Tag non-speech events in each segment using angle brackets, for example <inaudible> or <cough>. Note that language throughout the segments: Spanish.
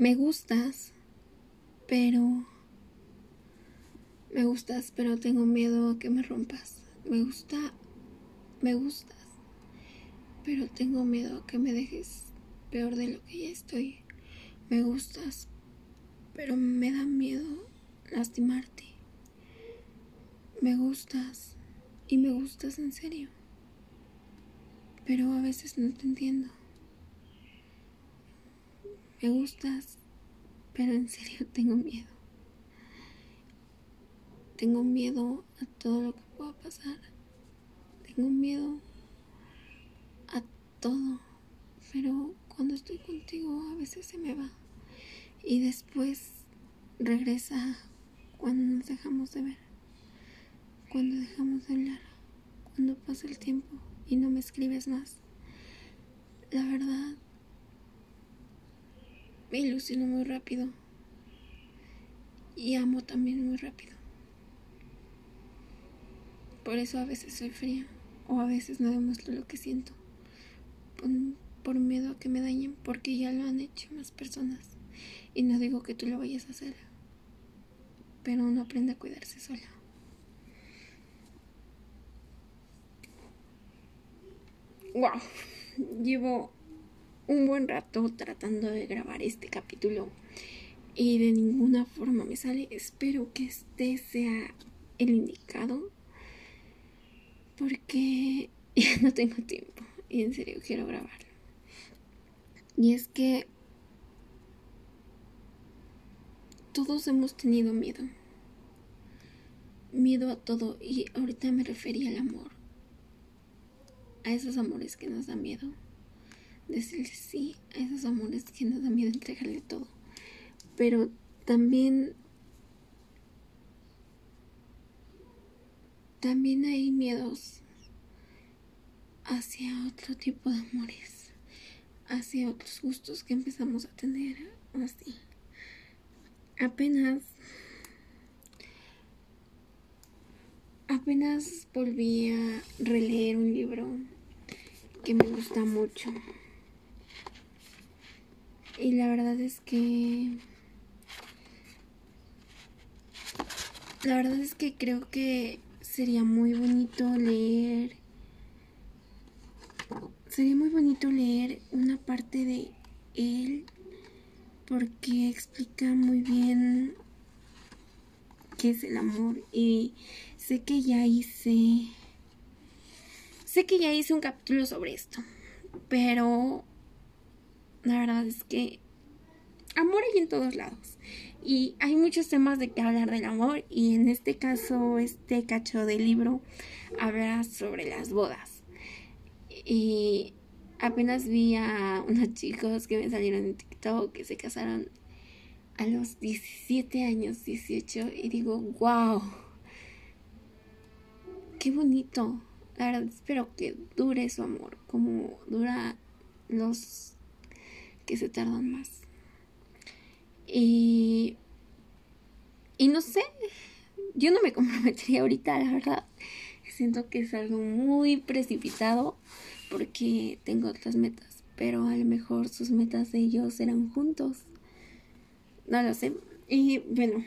me gustas, pero... Me gustas, pero tengo miedo a que me rompas. Me gusta... Me gustas, pero tengo miedo a que me dejes peor de lo que ya estoy. Me gustas, pero me da miedo lastimarte. Me gustas y me gustas en serio. Pero a veces no te entiendo. Me gustas, pero en serio <laughs> tengo miedo. Tengo miedo a todo lo que pueda pasar. Tengo miedo a todo. Pero cuando estoy contigo a veces se me va. Y después regresa cuando nos dejamos de ver. Cuando dejamos de hablar. Cuando pasa el tiempo y no me escribes más. La verdad, me ilusiono muy rápido y amo también muy rápido. Por eso a veces soy fría o a veces no demuestro lo que siento. Por, miedo a que me dañen porque ya lo han hecho más personas. Y no digo que tú lo vayas a hacer. Pero uno aprende a cuidarse sola. Wow. Llevo un buen rato tratando de grabar este capítulo y de ninguna forma me sale. Espero que este sea el indicado porque <laughs> ya no tengo tiempo y en serio quiero grabarlo. Y es que todos hemos tenido miedo. Miedo a todo y ahorita me refería al amor. A esos amores que nos dan miedo decirle sí a esos amores que nos da miedo entregarle todo. Pero también también hay miedos hacia otro tipo de amores, hacia otros gustos que empezamos a tener así. Apenas apenas volví a releer un libro que me gusta mucho. Y la verdad es que... La verdad es que creo que sería muy bonito leer... Sería muy bonito leer una parte de él porque explica muy bien qué es el amor. Y sé que ya hice sé que ya hice un capítulo sobre esto pero la verdad es que amor hay en todos lados. Y hay muchos temas de que hablar del amor y en este caso este cacho del libro habla sobre las bodas. Y apenas vi a unos <laughs> chicos que me salieron en TikTok que se casaron a los 17 años, 18 y digo, wow, qué bonito. La verdad espero que dure su amor como dura los que se tardan más. Y, y no sé, yo no me <laughs> comprometería ahorita, la verdad. Siento que es algo muy precipitado porque tengo otras metas, pero a lo mejor sus metas de ellos serán juntos. No lo sé. Y bueno,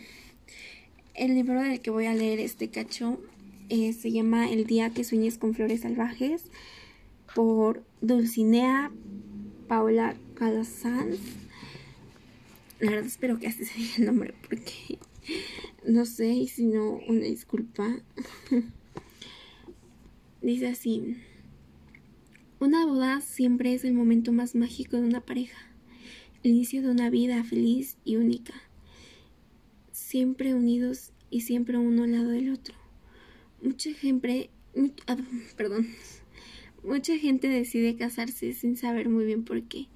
el libro del que voy a leer este cacho eh, se llama El día que sueñes con flores salvajes por Dulcinea Paula Calazán. La verdad espero que así <laughs> se diga el nombre porque no sé y si no, una disculpa. <laughs> Dice así. Una boda siempre es el momento más mágico de una pareja, el inicio de una vida feliz y única, siempre unidos y siempre uno al lado del otro. Mucha gente, ah, <laughs> perdón, Mucha gente decide casarse sin saber muy bien por qué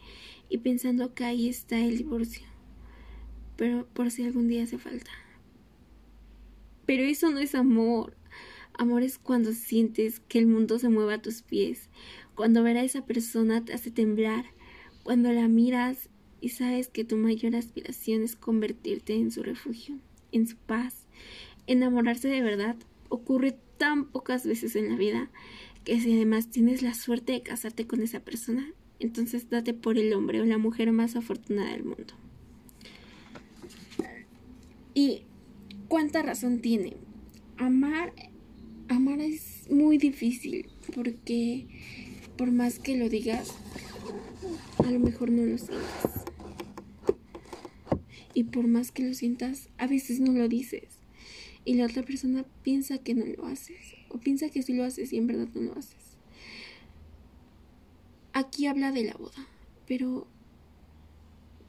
y pensando que ahí está el divorcio. Pero por si algún día hace falta. Pero eso no es amor. Amor es cuando sientes que el mundo se mueve a tus pies, cuando ver a esa persona te hace temblar, cuando la miras y sabes que tu mayor aspiración es convertirte en su refugio, en su paz. Enamorarse de verdad ocurre tan pocas veces en la vida que si además tienes la suerte de casarte con esa persona, entonces date por el hombre o la mujer más afortunada del mundo. Y cuánta razón tiene. Amar, amar es muy difícil porque por más que lo digas, a lo mejor no lo sientes. Y por más que lo sientas, a veces no lo dices. Y la otra persona piensa que no lo haces. O piensa que sí lo haces y en verdad no lo haces. Aquí habla de la boda. Pero,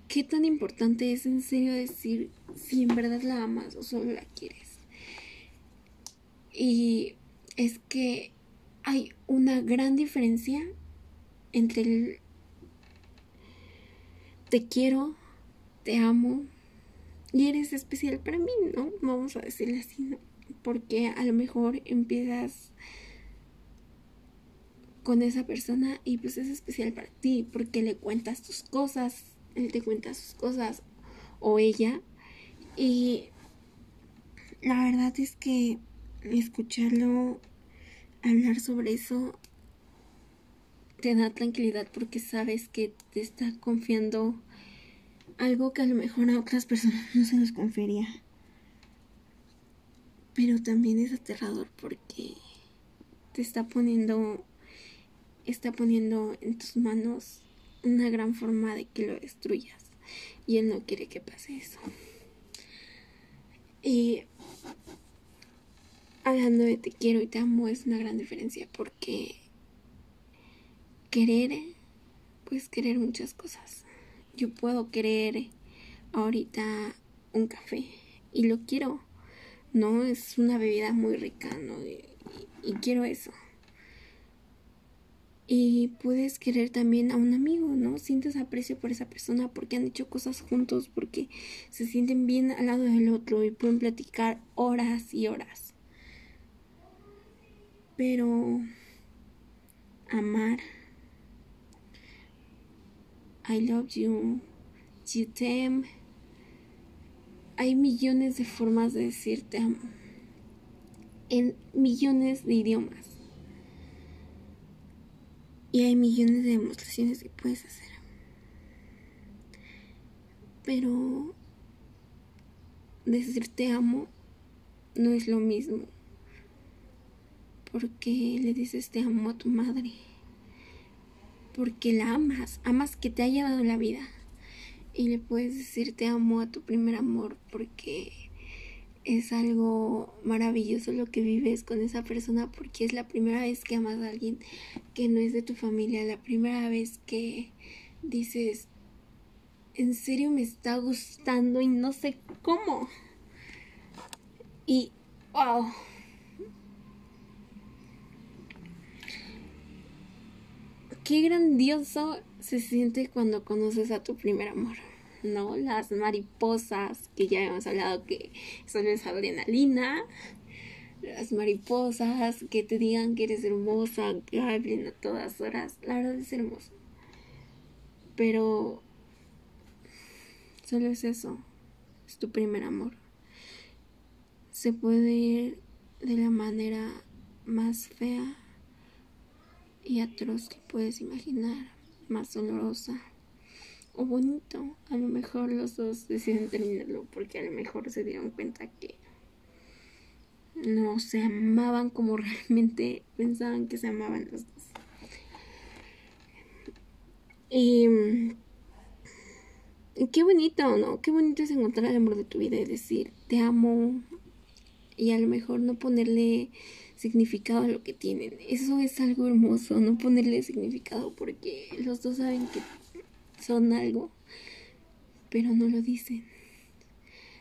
¿qué tan importante es en serio decir si en verdad la amas o solo la quieres? Y es que hay una gran diferencia entre el te quiero, te amo y eres especial para mí, ¿no? Vamos a decirle así, ¿no? Porque a lo mejor empiezas con esa persona y pues es especial para ti porque le cuentas tus cosas, él te cuenta sus cosas o ella y la verdad es que escucharlo hablar sobre eso te da tranquilidad porque sabes que te está confiando algo que a lo mejor a otras personas no se les confiaría. Pero también es aterrador porque te está poniendo está poniendo en tus manos una gran forma de que lo destruyas y él no quiere que pase eso. Y hablando de te quiero y te amo es una gran diferencia porque querer, pues querer muchas cosas. Yo puedo querer ahorita un café y lo quiero, ¿no? Es una bebida muy rica, ¿no? Y quiero eso. Y puedes querer también a un amigo, ¿no? Sientes aprecio por esa persona porque han hecho cosas juntos, porque se sienten bien al lado del otro y pueden platicar horas y horas. Pero amar I love you, you te Hay millones de formas de decir te amo. En millones de idiomas. Y hay millones de demostraciones que puedes hacer. Pero decir te amo no es lo mismo. Porque le dices te amo a tu madre porque la amas, amas que te haya dado la vida. Y le puedes decir te amo a tu primer amor porque es algo maravilloso lo que vives con esa persona porque es la primera vez que amas a alguien que no es de tu familia, la primera vez que dices, en serio me está gustando y no sé cómo. Y, wow, qué grandioso se siente cuando conoces a tu primer amor, ¿no? Las mariposas, que ya hemos hablado que son esa adrenalina, las mariposas, que te digan que eres hermosa, que hablen a todas horas, la verdad es hermoso. Pero solo es eso, es tu primer amor. Se puede ir de la manera más fea y atroz que puedes imaginar, más dolorosa o bonito. A lo mejor los dos deciden terminarlo porque a lo mejor se dieron cuenta que no se amaban como <laughs> realmente pensaban que se amaban los dos. Y, qué bonito, ¿no? Qué bonito es encontrar el amor de tu vida y decir, te amo. Y a lo mejor no ponerle significado a lo que tienen. Eso es algo hermoso, no ponerle significado porque los dos saben que son algo, pero no lo dicen.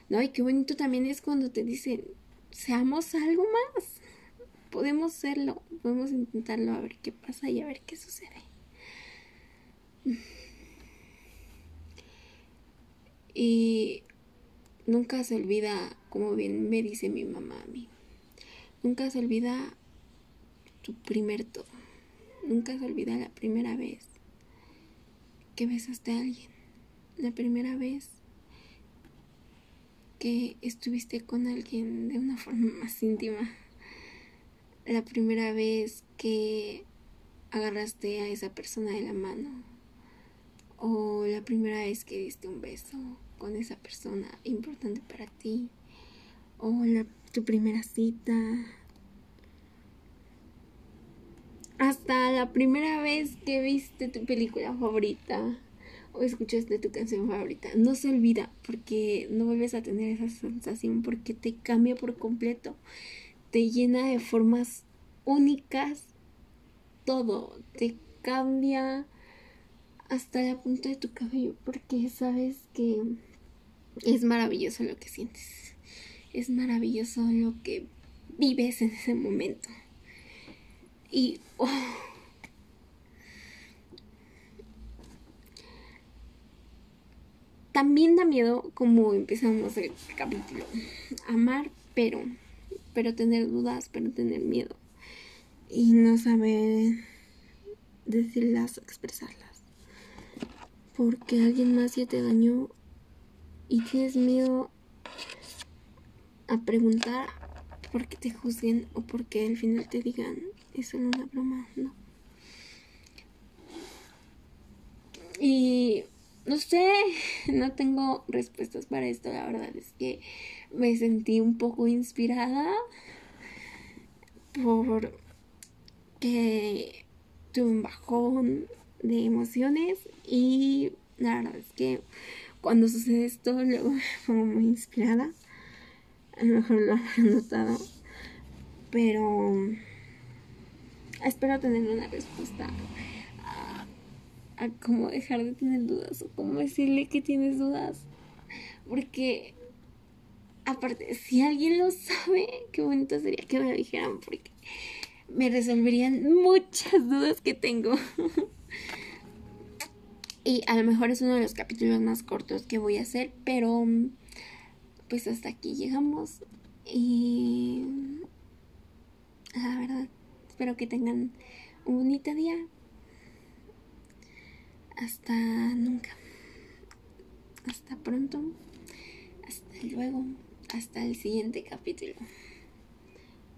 No, y qué bonito también es cuando te dicen, seamos algo más. Podemos serlo, podemos intentarlo a ver qué pasa y a ver qué sucede. Y nunca se olvida, como bien me dice mi mamá a mí, Nunca se olvida tu primer todo. Nunca se olvida la primera vez que besaste a alguien. La primera vez que estuviste con alguien de una <laughs> forma más íntima. La primera vez que agarraste a esa persona de la mano. O la primera vez que diste un beso con esa persona importante para ti o tu primera cita, hasta la primera vez que viste tu película favorita o escuchaste tu canción favorita. No se olvida porque no vuelves a tener esa sensación porque te cambia por completo. Te llena de formas únicas todo. Te cambia hasta la punta de tu cabello porque sabes que es maravilloso lo que sientes. Es maravilloso lo que vives en ese momento. Y oh, también da miedo como empezamos el capítulo. Amar, pero, pero tener dudas, pero tener miedo. Y no saber decirlas expresarlas. Porque alguien más ya te dañó y tienes miedo a preguntar por qué te juzguen o porque al final te digan es solo una broma, ¿no? Y no sé, no tengo respuestas para esto, la verdad es que me sentí un poco inspirada por que tuve un bajón de emociones y la verdad es que cuando sucede esto luego <laughs> me pongo muy inspirada. A lo mejor lo han <laughs> notado. Pero espero tener una respuesta a, cómo dejar de tener dudas o cómo decirle que tienes dudas. Porque, aparte, si alguien lo sabe, qué bonito sería que me lo dijeran porque me resolverían muchas dudas que tengo. <laughs> y a lo mejor es uno de los capítulos más cortos que voy a hacer, pero pues hasta aquí llegamos. Y la verdad Espero que tengan un bonito día. Hasta nunca. Hasta pronto. Hasta luego. Hasta el siguiente capítulo.